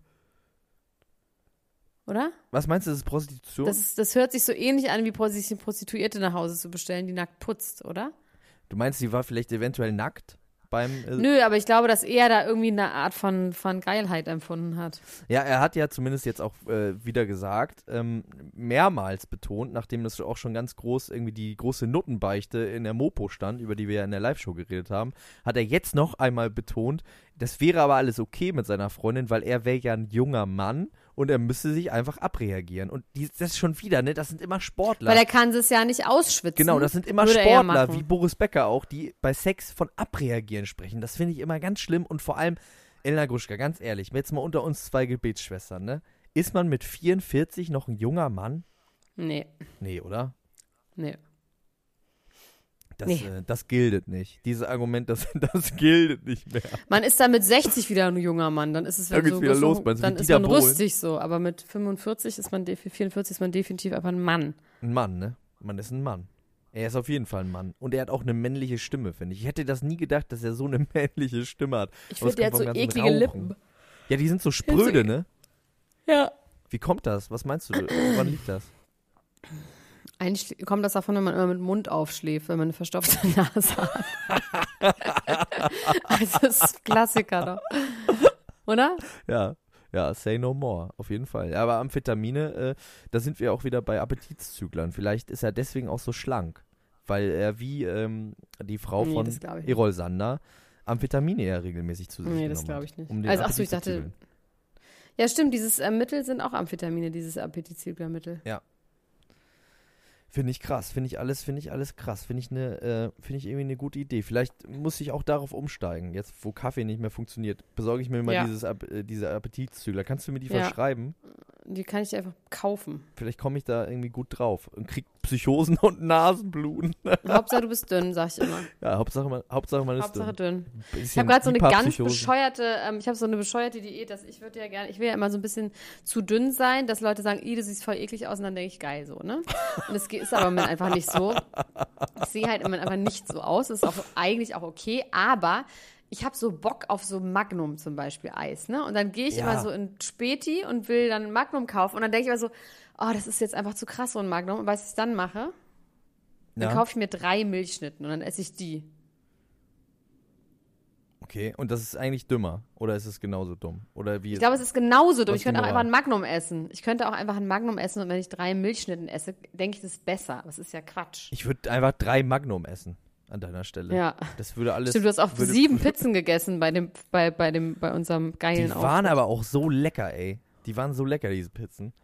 Oder? Was meinst du, das ist Prostitution? Das, ist, das hört sich so ähnlich an, wie sich eine Prostituierte nach Hause zu bestellen, die nackt putzt, oder? du meinst, sie war vielleicht eventuell nackt beim äh, Nö, aber ich glaube, dass er da irgendwie eine Art von, von Geilheit empfunden hat. Ja, er hat ja zumindest jetzt auch äh, wieder gesagt, ähm, mehrmals betont, nachdem das auch schon ganz groß irgendwie die große Nuttenbeichte in der Mopo stand, über die wir ja in der Live-Show geredet haben, hat er jetzt noch einmal betont, das wäre aber alles okay mit seiner Freundin, weil er wäre ja ein junger Mann und er müsste sich einfach abreagieren. Und die, das ist schon wieder, ne? Das sind immer Sportler. Weil er kann es ja nicht ausschwitzen. Genau, das sind immer Würde er ja Sportler, wie Boris Becker auch, die bei Sex von abreagieren sprechen. Das finde ich immer ganz schlimm und vor allem, Elena Gruschka, ganz ehrlich, jetzt mal unter uns zwei Gebetsschwestern, ne? Ist man mit 44 noch ein junger Mann? Nee, Nee, oder? nee. Das, Nee. äh, das giltet nicht. Dieses Argument, das, das giltet nicht mehr. Man ist dann mit 60 wieder ein junger Mann, dann ist es Dann so, wieder so, los, du, dann ist Dieter man Bohlen? rüstig so, aber mit 45 ist man, defi- 44 ist man definitiv einfach ein Mann. Ein Mann, ne? Man ist ein Mann. Er ist auf jeden Fall ein Mann. Und er hat auch eine männliche Stimme, finde ich. Ich hätte das nie gedacht, dass er so eine männliche Stimme hat. Ich finde, der hat so eklige Rauchen. Lippen. Ja, die sind so spröde, ne? Ja. Wie kommt das? Was meinst du? Woran liegt das? Eigentlich kommt das davon, wenn man immer mit dem Mund aufschläft, wenn man eine verstopfte Nase hat. also das ist Klassiker doch. Oder? Ja, ja, say no more, auf jeden Fall. Ja, aber Amphetamine, äh, da sind wir auch wieder bei Appetitszüglern. Vielleicht ist er deswegen auch so schlank, weil er wie ähm, die Frau Nee, von. Erol Sander Amphetamine ja regelmäßig zu sich Nee, das glaube ich nicht. Um Also, ach so, Appetit ich dachte-. Ja, stimmt, dieses äh, Mittel sind auch Amphetamine, dieses Appetitzüglermittel. Finde ich krass, finde ich alles, finde ich alles krass, finde ich eine, äh, finde ich irgendwie eine gute Idee. Vielleicht muss ich auch darauf umsteigen, jetzt wo Kaffee nicht mehr funktioniert, besorge ich mir mal Ja. dieses, äh, diese Appetitzügler. Kannst du mir die Ja. verschreiben? Die kann ich dir einfach kaufen. Vielleicht komme ich da irgendwie gut drauf und krieg Psychosen und Nasenbluten. Hauptsache, du bist dünn, sag ich immer. ja, Hauptsache man, Hauptsache man ist Hauptsache dünn. dünn. Ich habe gerade so eine ganz bescheuerte, ähm, ich habe so eine bescheuerte Diät, dass ich würde ja gerne, ich will ja immer so ein bisschen zu dünn sein, dass Leute sagen, "Ih, du siehst voll eklig aus und dann denke ich, geil so, ne? Und es ist aber im Moment einfach nicht so. Ich sehe halt im Moment einfach nicht so aus, ist auch eigentlich auch okay, aber ich habe so Bock auf so Magnum zum Beispiel Eis, ne? Und dann gehe ich Ja. immer so in Späti und will dann Magnum kaufen und dann denke ich immer so, oh, das ist jetzt einfach zu krass so ein Magnum. Und was ich dann mache? Dann Ja, kaufe ich mir drei Milchschnitten und dann esse ich die. okay, und das ist eigentlich dümmer. Oder ist es genauso dumm? Oder wie Ich glaube, es ist genauso dumm. Ich könnte auch einfach ein Magnum essen. Ich könnte auch einfach ein Magnum essen und wenn ich drei Milchschnitten esse, denke ich, das ist besser. Es ist ja Quatsch. Ich würde einfach drei Magnum essen an deiner Stelle. Ja. Das würde alles. Stimmt, du hast auch würde, sieben Pizzen gegessen bei dem, bei, bei dem, bei unserem geilen Die Auftritt. waren aber auch so lecker, ey. Die waren so lecker, diese Pizzen.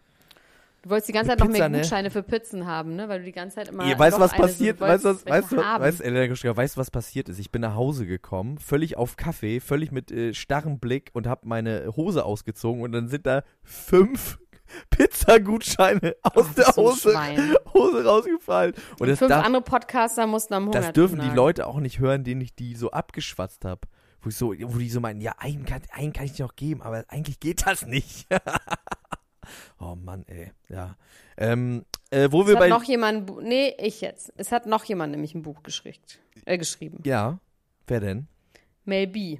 Du wolltest die ganze Zeit noch Pizza, mehr ne? Gutscheine für Pizzen haben, ne? Weil du die ganze Zeit immer. Ihr weißt was so- passiert? du Weißt was, weißt haben. weißt, Elena Gruschka, weißt du, was passiert ist? Ich bin nach Hause gekommen, völlig auf Kaffee, völlig mit äh, starrem Blick und habe meine Hose ausgezogen und dann sind da fünf Pizzagutscheine aus Ach, der so Hose. Hose rausgefallen. Und das, Fünf darf, andere Podcaster mussten am Hunger das dürfen die. Leute auch nicht hören, denen ich die so abgeschwatzt habe. Wo, ich so, wo die so meinen, ja, einen kann, einen kann ich dir noch geben, aber eigentlich geht das nicht. oh Mann, ey. Ja. Ähm, äh, wo Es wir hat bei. noch jemand, nee, ich jetzt. Es hat noch jemand nämlich ein Buch geschickt, äh, geschrieben. Ja. Wer denn? Mel B.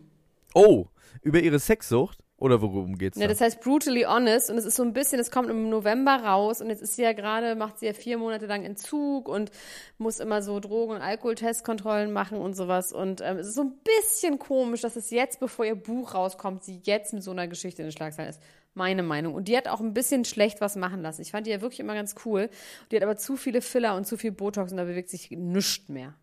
Oh, über ihre Sexsucht? Oder worum geht's Ja, da? das heißt Brutally Honest und es ist so ein bisschen, es kommt im November raus und jetzt ist sie ja gerade, macht sie ja vier Monate lang Entzug und muss immer so Drogen- und Alkoholtestkontrollen machen und sowas und ähm, es ist so ein bisschen komisch, dass es jetzt, bevor ihr Buch rauskommt, sie jetzt mit so einer Geschichte in den Schlagzeilen ist. Meine Meinung. Und die hat auch ein bisschen schlecht was machen lassen. Ich fand die ja wirklich immer ganz cool. Die hat aber zu viele Filler und zu viel Botox und da bewegt sich nichts mehr.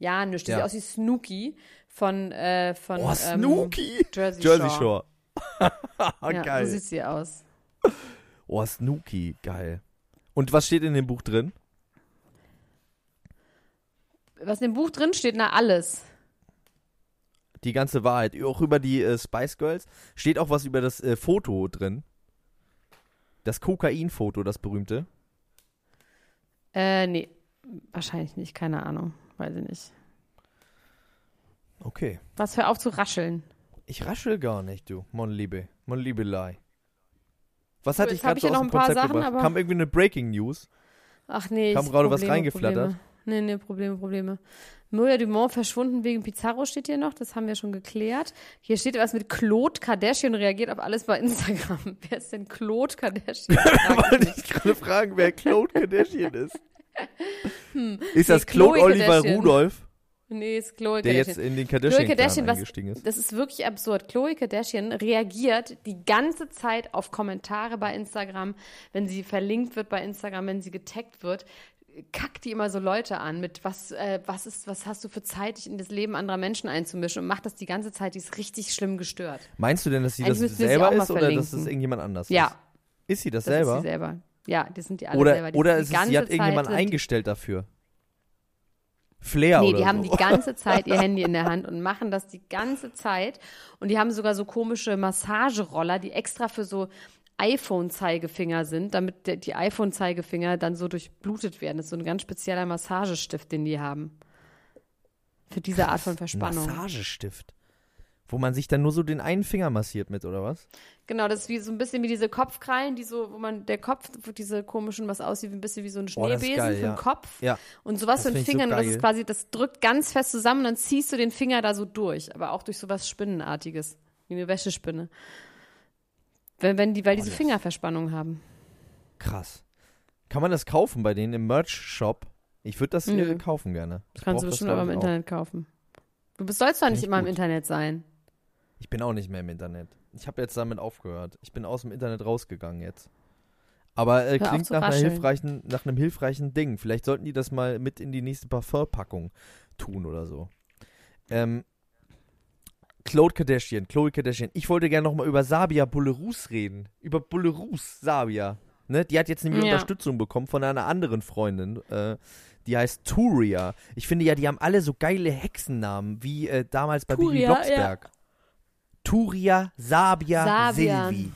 Ja, nichts. Die Ja. sieht aus wie Snooki von, äh, von oh, ähm, Snooki! Jersey, Jersey Shore. Shore. Ja, geil. so sieht sie aus. oh, Snooki, geil. Und was steht in dem Buch drin? Was in dem Buch drin steht, na alles. Die ganze Wahrheit. Auch über die äh, Spice Girls. Steht auch was über das äh, Foto drin. Das Kokain-Foto, das berühmte. Äh, nee, wahrscheinlich nicht, keine Ahnung, weiß ich nicht. Okay. Was für auf zu rascheln. Ich raschel gar nicht, du. Mon Liebe. Mon Liebelei. Was hatte ich gerade ich so aus noch dem ein paar Konzept Sachen, gebracht? Kam irgendwie eine Breaking News. Ach nee, Kam ich- gerade was reingeflattert? Probleme. Nee, nee, Probleme, Probleme. Mirja Dumont verschwunden wegen Pizarro steht hier noch, das haben wir schon geklärt. Hier steht was mit Claude Kardashian reagiert auf alles bei Instagram. Wer ist denn Claude Kardashian? Ich Wollte ich gerade fragen, wer Claude Kardashian ist. Hm. Ist das Claude Khloe Oliver Kardashian. Rudolph, nee, ist Chloe der Kardashian. jetzt in den Khloe Kardashian, Kardashian, Clan was, eingestiegen ist? das ist wirklich absurd. Chloe Kardashian reagiert die ganze Zeit auf Kommentare bei Instagram, wenn sie verlinkt wird bei Instagram, wenn sie getaggt wird, kackt die immer so Leute an mit was, äh, was ist, was hast du für Zeit, dich in das Leben anderer Menschen einzumischen und macht das die ganze Zeit, die ist richtig schlimm gestört. Meinst du denn, dass sie Eigentlich das sie selber mal ist oder dass das irgendjemand anders Ja. ist? Ist sie das, Das selber? ist sie selber. Ja, die sind die alle Oder, selber. Die oder ist die es, sie hat irgendjemand Zeit, eingestellt dafür? Flair Nee, die so. haben die ganze Zeit ihr Handy in der Hand und machen das die ganze Zeit. Und die haben sogar so komische Massageroller, die extra für so iPhone-Zeigefinger sind, damit die iPhone-Zeigefinger dann so durchblutet werden. Das ist so ein ganz spezieller Massagestift, den die haben. Für diese Art von Verspannung. Massagestift. Wo man sich dann nur so den einen Finger massiert mit, oder was? Genau, das ist wie so ein bisschen wie diese Kopfkrallen, die so, wo man der Kopf, wo diese komischen, was aussieht, wie ein bisschen wie so ein ist Schneebesen geil, für den ja. Kopf. Ja. Und sowas Das für den so Fingern, und das ist quasi, das drückt ganz fest zusammen und dann ziehst du den Finger da so durch, aber auch durch sowas Spinnenartiges, wie eine Wäschespinne. Wenn, wenn die, weil diese das- Fingerverspannung haben. Krass. Kann man das kaufen bei denen im Merch-Shop? Ich würde das Nö. äh, kaufen gerne. Ich Kannst du bestimmt aber im ich, auch. Internet kaufen. Du bist, sollst doch nicht ich immer im gut. Internet sein. Ich bin auch nicht mehr im Internet. Ich habe jetzt damit aufgehört. Ich bin aus dem Internet rausgegangen jetzt. Aber äh, klingt nach, hilfreichen, nach einem hilfreichen Ding. Vielleicht sollten die das mal mit in die nächste Parfumpackung tun oder so. Ähm, Claude Kardashian, Chloe Kardashian. Ich wollte gerne nochmal über Sabia Bullerus reden. Über Bullerus Sabia. Ne? Die hat jetzt nämlich Ja. Unterstützung bekommen von einer anderen Freundin. Äh, die heißt Turia. Ich finde ja, die haben alle so geile Hexennamen, wie äh, damals bei Bibi Turia, Blocksberg. Turia, Sabia, Sabia. Silvi.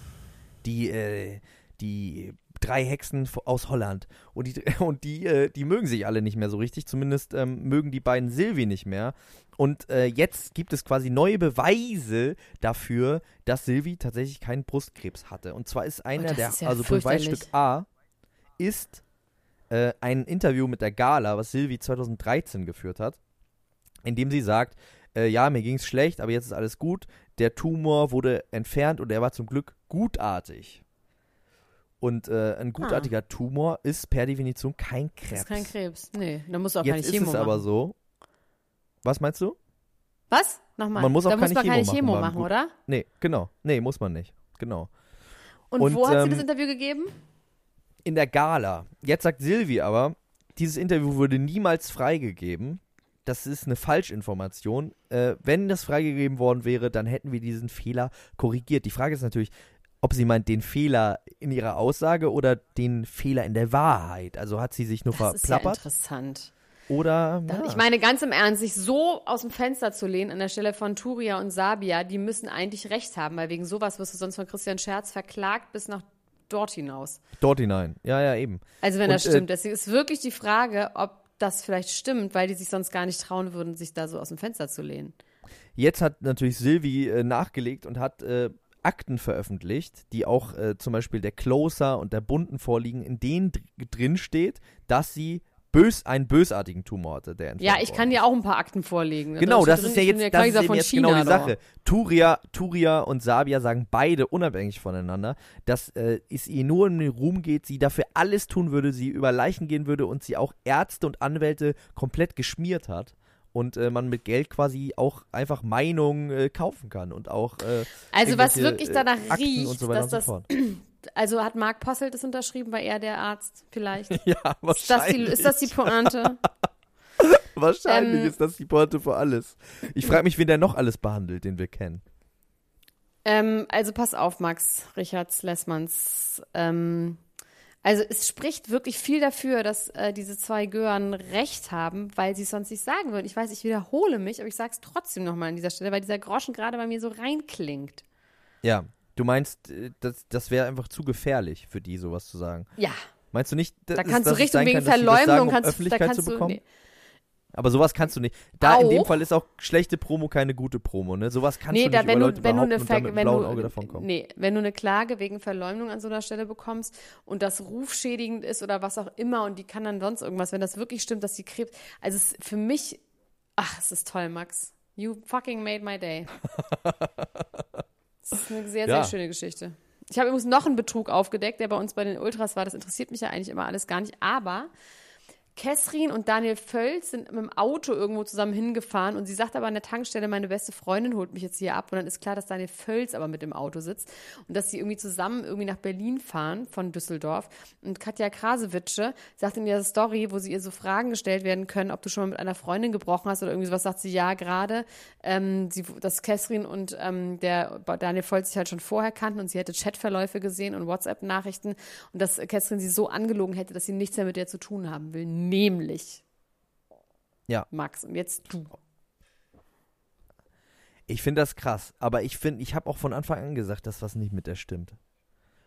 Die, äh, die drei Hexen aus Holland. Und die, und die, äh, die mögen sich alle nicht mehr so richtig. Zumindest ähm, mögen die beiden Silvi nicht mehr. Und äh, jetzt gibt es quasi neue Beweise dafür, dass Silvi tatsächlich keinen Brustkrebs hatte. Und zwar ist einer das der, ist ja also. Beweisstück A, ist äh, ein Interview mit der Gala, was Silvi 2013 geführt hat, in dem sie sagt, äh, ja, mir ging es schlecht, aber jetzt ist alles gut. Der Tumor wurde entfernt und er war zum Glück gutartig. Und äh, ein gutartiger Tumor ist per Definition kein Das Krebs. ist kein Krebs. Nee, da musst du auch Jetzt keine ist Chemo es machen. aber so. Was meinst du? Was? Nochmal. Man muss auch da muss keine man keine Chemo Chemo machen machen, oder? Nee, genau. Nee, muss man nicht. Genau. Und, Und, wo hat sie ähm, das Interview gegeben? in der Gala. Jetzt sagt Silvi aber, dieses Interview wurde niemals freigegeben. Das ist eine Falschinformation. Äh, wenn das freigegeben worden wäre, dann hätten wir diesen Fehler korrigiert. Die Frage ist natürlich, ob sie meint den Fehler in ihrer Aussage oder den Fehler in der Wahrheit. Also hat sie sich nur Das ist ja verplappert interessant. Oder ja. Ich meine, ganz im Ernst, sich so aus dem Fenster zu lehnen an der Stelle von Turia und Sabia, die müssen eigentlich recht haben, weil wegen sowas wirst du sonst von Christian Scherz verklagt bis nach dort hinaus. dort hinein. Ja, ja, eben. Also wenn Und, das äh, stimmt. Deswegen ist wirklich die Frage, ob das vielleicht stimmt, weil die sich sonst gar nicht trauen würden, sich da so aus dem Fenster zu lehnen. Jetzt hat natürlich Silvi äh, nachgelegt und hat äh, Akten veröffentlicht, die auch äh, zum Beispiel der Closer und der Bunden vorliegen, in denen dr drin steht, dass sie bös einen bösartigen Tumor hatte, der Ja, ich kann dir auch ein paar Akten vorlegen. Genau, das drin, ist ja jetzt, das ist eben jetzt China genau die. Sache. Turia, Turia und Sabia sagen beide unabhängig voneinander, dass äh, es ihr nur um den Ruhm geht, sie dafür alles tun würde, sie über Leichen gehen würde und sie auch Ärzte und Anwälte komplett geschmiert hat. Und äh, man mit Geld quasi auch einfach Meinungen äh, kaufen kann und auch äh, Also was wirklich äh, danach Akten riecht, so dass so das, fort. also hat Marc Posselt das unterschrieben, war er der Arzt vielleicht? Ja, Ist das die, wahrscheinlich. ist das die Pointe? wahrscheinlich Ähm, ist das die Porte für alles. Ich frage mich, wen der noch alles behandelt, den wir kennen. Ähm, also pass auf, Max Richards Lessmanns. Ähm, also es spricht wirklich viel dafür, dass äh, diese zwei Gören recht haben, weil sie es sonst nicht sagen würden. Ich weiß, ich wiederhole mich, aber ich sage es trotzdem nochmal an dieser Stelle, weil dieser Groschen gerade bei mir so reinklingt. Ja, du meinst, äh, das, das wäre einfach zu gefährlich für die, sowas zu sagen. Ja, Meinst du nicht, dass, da kannst dass du Richtung wegen kann, das sagen, Verleumdung, um kannst, da Öffentlichkeit kannst zu du. bekommen? Nee. Aber sowas kannst du nicht. Da in dem Auch? Fall ist auch schlechte Promo keine gute Promo, ne? Sowas kannst Nee, du da, nicht wenn, über du, Leute wenn du eine und Ver einem wenn du, Auge davon kommen. nee, wenn du eine Klage wegen Verleumdung an so einer Stelle bekommst und das rufschädigend ist oder was auch immer und die kann dann sonst irgendwas, wenn das wirklich stimmt, dass sie Krebs, also es ist für mich, ach, es ist toll, Max. You fucking made my day. Das ist eine sehr, sehr Ja. schöne Geschichte. Ich habe übrigens noch einen Betrug aufgedeckt, der bei uns bei den Ultras war. Das interessiert mich ja eigentlich immer alles gar nicht. Aber Kessrin und Daniel Völz sind mit dem Auto irgendwo zusammen hingefahren und sie sagt aber an der Tankstelle, meine beste Freundin holt mich jetzt hier ab. Und dann ist klar, dass Daniel Völz aber mit im Auto sitzt und dass sie irgendwie zusammen irgendwie nach Berlin fahren von Düsseldorf. Und Katja Krasewitsche sagt in ihrer Story, wo sie ihr so Fragen gestellt werden können, ob du schon mal mit einer Freundin gebrochen hast oder irgendwie sowas, sagt sie ja gerade, ähm, sie, dass Kessrin und ähm, der Daniel Völz sich halt schon vorher kannten und sie hätte Chatverläufe gesehen und WhatsApp-Nachrichten und dass Kessrin sie so angelogen hätte, dass sie nichts mehr mit der zu tun haben will, nämlich Ja. Max. Und jetzt du. Ich finde das krass, aber ich finde, ich habe auch von Anfang an gesagt, dass was nicht mit der stimmt.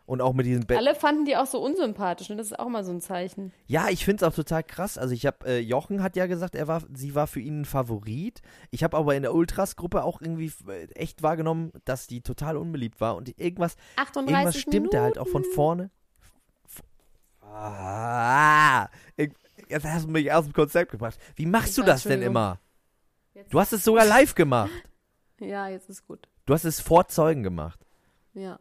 Und auch mit diesem Bett. Alle fanden die auch so unsympathisch, ne? Das ist auch mal so ein Zeichen. Ja, ich finde es auch total krass. Also ich habe, äh, Jochen hat ja gesagt, er war, sie war für ihn ein Favorit. Ich habe aber in der Ultras-Gruppe auch irgendwie äh, echt wahrgenommen, dass die total unbeliebt war und irgendwas, 38 irgendwas stimmte halt auch von vorne. Ah, jetzt hast du mich aus dem Konzept gebracht. Wie machst du das denn immer? Jetzt- Du hast es sogar live gemacht. Ja, jetzt ist gut. Du hast es vor Zeugen gemacht. Ja.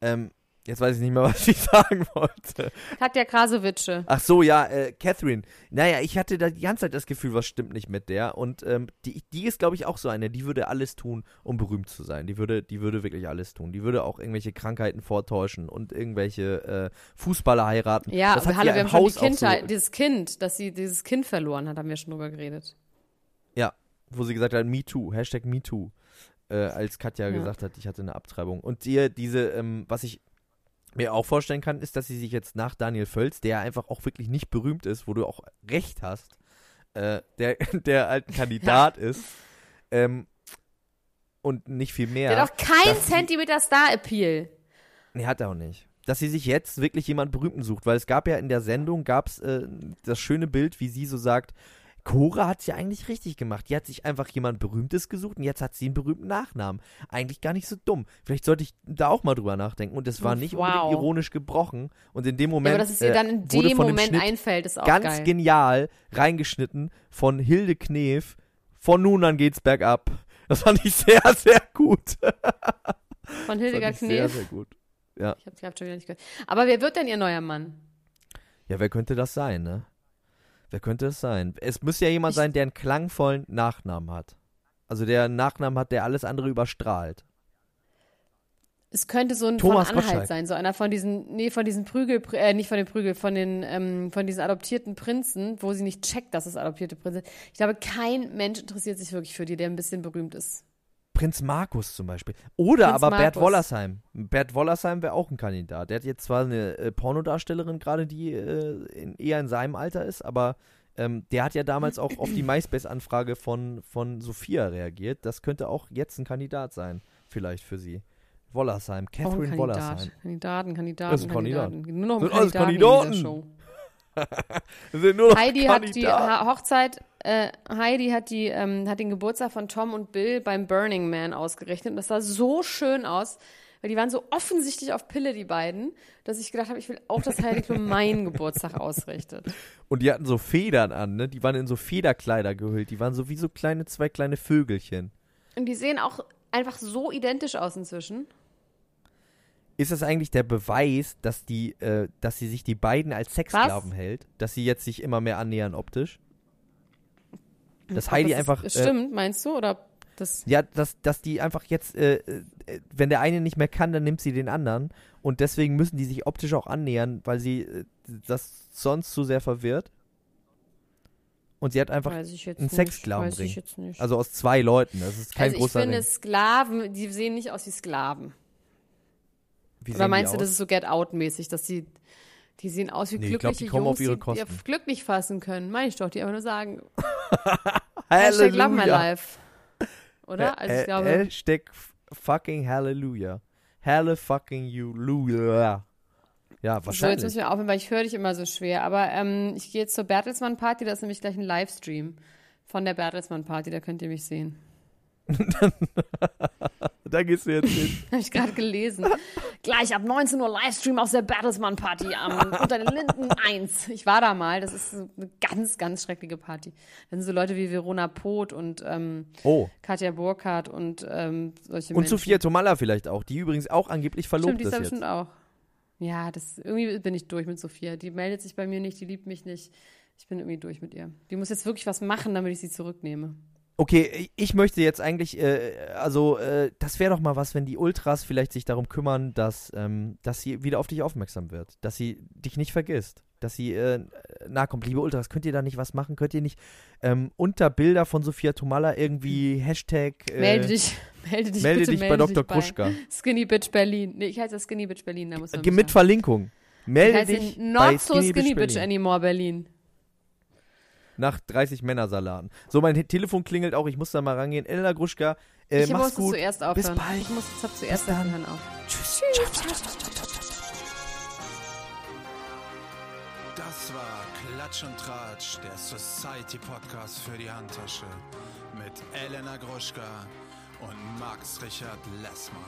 Ähm, Jetzt weiß ich nicht mehr, was ich sagen wollte. Katja Krasowitsche. Ach so, ja, äh, Catherine. Naja, ich hatte da die ganze Zeit das Gefühl, was stimmt nicht mit der. Und ähm, die, die ist, glaube ich, auch so eine, die würde alles tun, um berühmt zu sein. Die würde, die würde wirklich alles tun. Die würde auch irgendwelche Krankheiten vortäuschen und irgendwelche äh, Fußballer heiraten. Ja, das hallo, wir haben schon die Haus Kindheit, so, dieses Kind, dass sie dieses Kind verloren hat, haben wir schon drüber geredet. Ja, wo sie gesagt hat, Me Too, Hashtag Me Too. Äh, als Katja Ja. gesagt hat, ich hatte eine Abtreibung. Und ihr, diese, ähm, was ich mir auch vorstellen kann, ist, dass sie sich jetzt nach Daniel Völz, der einfach auch wirklich nicht berühmt ist, wo du auch recht hast, äh, der, der halt Kandidat ist, ähm, und nicht viel mehr. Der hat auch kein dass sie- Zentimeter Star-Appeal. Nee, hat er auch nicht. Dass sie sich jetzt wirklich jemand Berühmten sucht, weil es gab ja in der Sendung, gab es äh, das schöne Bild, wie sie so sagt, Cora hat es ja eigentlich richtig gemacht. Die hat sich einfach jemand Berühmtes gesucht und jetzt hat sie einen berühmten Nachnamen. Eigentlich gar nicht so dumm. Vielleicht sollte ich da auch mal drüber nachdenken. Und das war nicht Wow. unbedingt ironisch gebrochen. Und in dem Ja, Moment aber dass es ihr äh, dann in wurde dem dem Moment Schnitt einfällt, ist auch ganz geil. genial reingeschnitten von Hilde Knef. Von nun an geht's bergab. Das fand ich sehr, sehr gut. Von Hildegard ich sehr, Knef. sehr gut. Ich habe es schon wieder nicht gehört. Aber wer wird denn ihr neuer Mann? Ja, wer könnte das sein, ne? Wer könnte es sein? Es müsste ja jemand Ich- sein, der einen klangvollen Nachnamen hat. Also der einen Nachnamen hat, der alles andere überstrahlt. Es könnte so ein Thomas von Anhalt Gottschalk. sein, so einer von diesen, nee, von diesen Prügel, äh, nicht von den Prügel, von den, ähm, von diesen adoptierten Prinzen, wo sie nicht checkt, dass es adoptierte Prinzen sind. Ich glaube, kein Mensch interessiert sich wirklich für die, der ein bisschen berühmt ist. Prinz Markus zum Beispiel. Oder Prinz aber Bert Markus. Wollersheim. Bert Wollersheim wäre auch ein Kandidat. Der hat jetzt zwar eine äh, Pornodarstellerin gerade, die äh, in, eher in seinem Alter ist, aber ähm, der hat ja damals auch auf die MySpace-Anfrage von, von Sophia reagiert. Das könnte auch jetzt ein Kandidat sein, vielleicht für sie. Wollersheim, Catherine Wollersheim. Kandidat. Kandidaten, Kandidaten, Das ist ein Kandidat. Kandidaten. Nur noch Sind ein alles Kandidaten Kandidaten. Heidi hat die Kandidaten. Hochzeit, äh, Heidi hat, die, ähm, hat den Geburtstag von Tom und Bill beim Burning Man ausgerechnet. Und das sah so schön aus, weil die waren so offensichtlich auf Pille, die beiden, dass ich gedacht habe, ich will auch, dass Heidi Klum meinen Geburtstag ausrichtet. Und die hatten so Federn an, ne? Die waren in so Federkleider gehüllt. Die waren so wie so kleine, zwei kleine Vögelchen. Und die sehen auch einfach so identisch aus inzwischen. Ist das eigentlich der Beweis, dass die, äh, dass sie sich die beiden als Sexsklaven hält? Dass sie jetzt sich immer mehr annähern optisch? Dass Ob Heidi das einfach. Ist, Äh, stimmt, meinst du? Oder das. ja, dass, dass die einfach jetzt, äh, äh, wenn der eine nicht mehr kann, dann nimmt sie den anderen. Und deswegen müssen die sich optisch auch annähern, weil sie äh, das sonst zu sehr verwirrt. Und sie hat einfach, ich einen ich jetzt nicht. also aus zwei Leuten, das ist kein also ich großer finde Ring. Sklaven, die sehen nicht aus wie Sklaven. Wie Oder meinst du, das ist so Get Out-mäßig, dass die, die sehen aus wie Nee, ich glaub, glückliche die kommen Jungs, auf ihre die Kosten. ihr Glück nicht fassen können. Meine ich doch, die einfach nur sagen, Hashtag love my life. Oder? Also ich glaube, Hashtag fucking Hallelujah. Halle fucking you. Lula. Ja, so jetzt wahrscheinlich. müssen wir aufhören, weil ich höre dich immer so schwer. Aber ähm, ich gehe jetzt zur Bertelsmann-Party, da ist nämlich gleich ein Livestream von der Bertelsmann-Party, da könnt ihr mich sehen. da gehst du jetzt hin. Habe ich gerade gelesen. Gleich ab 19 Uhr Livestream aus der Bertelsmann-Party am unter den Linden 1. Ich war da mal, das ist eine ganz, ganz schreckliche Party. Da sind so Leute wie Verona Poth und ähm, Oh. Katja Burkhardt und ähm, solche Und Menschen. Sophia Tomalla vielleicht auch, die übrigens auch angeblich verlobt Stimmt, die ist bestimmt auch. Ja, das, irgendwie bin ich durch mit Sophia. Die meldet sich bei mir nicht, die liebt mich nicht. Ich bin irgendwie durch mit ihr. Die muss jetzt wirklich was machen, damit ich sie zurücknehme. Okay, ich möchte jetzt eigentlich, äh, also äh, das wäre doch mal was, wenn die Ultras vielleicht sich darum kümmern, dass, ähm, dass sie wieder auf dich aufmerksam wird, dass sie dich nicht vergisst, dass sie äh, nahe kommt. Liebe Ultras, könnt ihr da nicht was machen? Könnt ihr nicht ähm, unter Bilder von Sophia Tomalla irgendwie Hashtag äh, Melde dich, melde dich melde bitte, dich bei melde Dr. dich Gruschka. Skinny Bitch Berlin. Nee, ich heiße das Skinny Bitch Berlin, da muss man mit haben. Verlinkung. Ich Melde heiße dich bei not so Skinny Bitch Berlin. anymore Berlin. Nach 30 Männersalaten. So, mein Telefon klingelt auch, ich muss da mal rangehen. Elena Gruschka, äh, ich mach's muss gut. zuerst aufhören. bald. Ich muss jetzt zuerst Bis dann. aufhören auf. Tschüss. Das war Klatsch und Tratsch, der Society Podcast für die Handtasche mit Elena Gruschka und Max Richard Lessmann.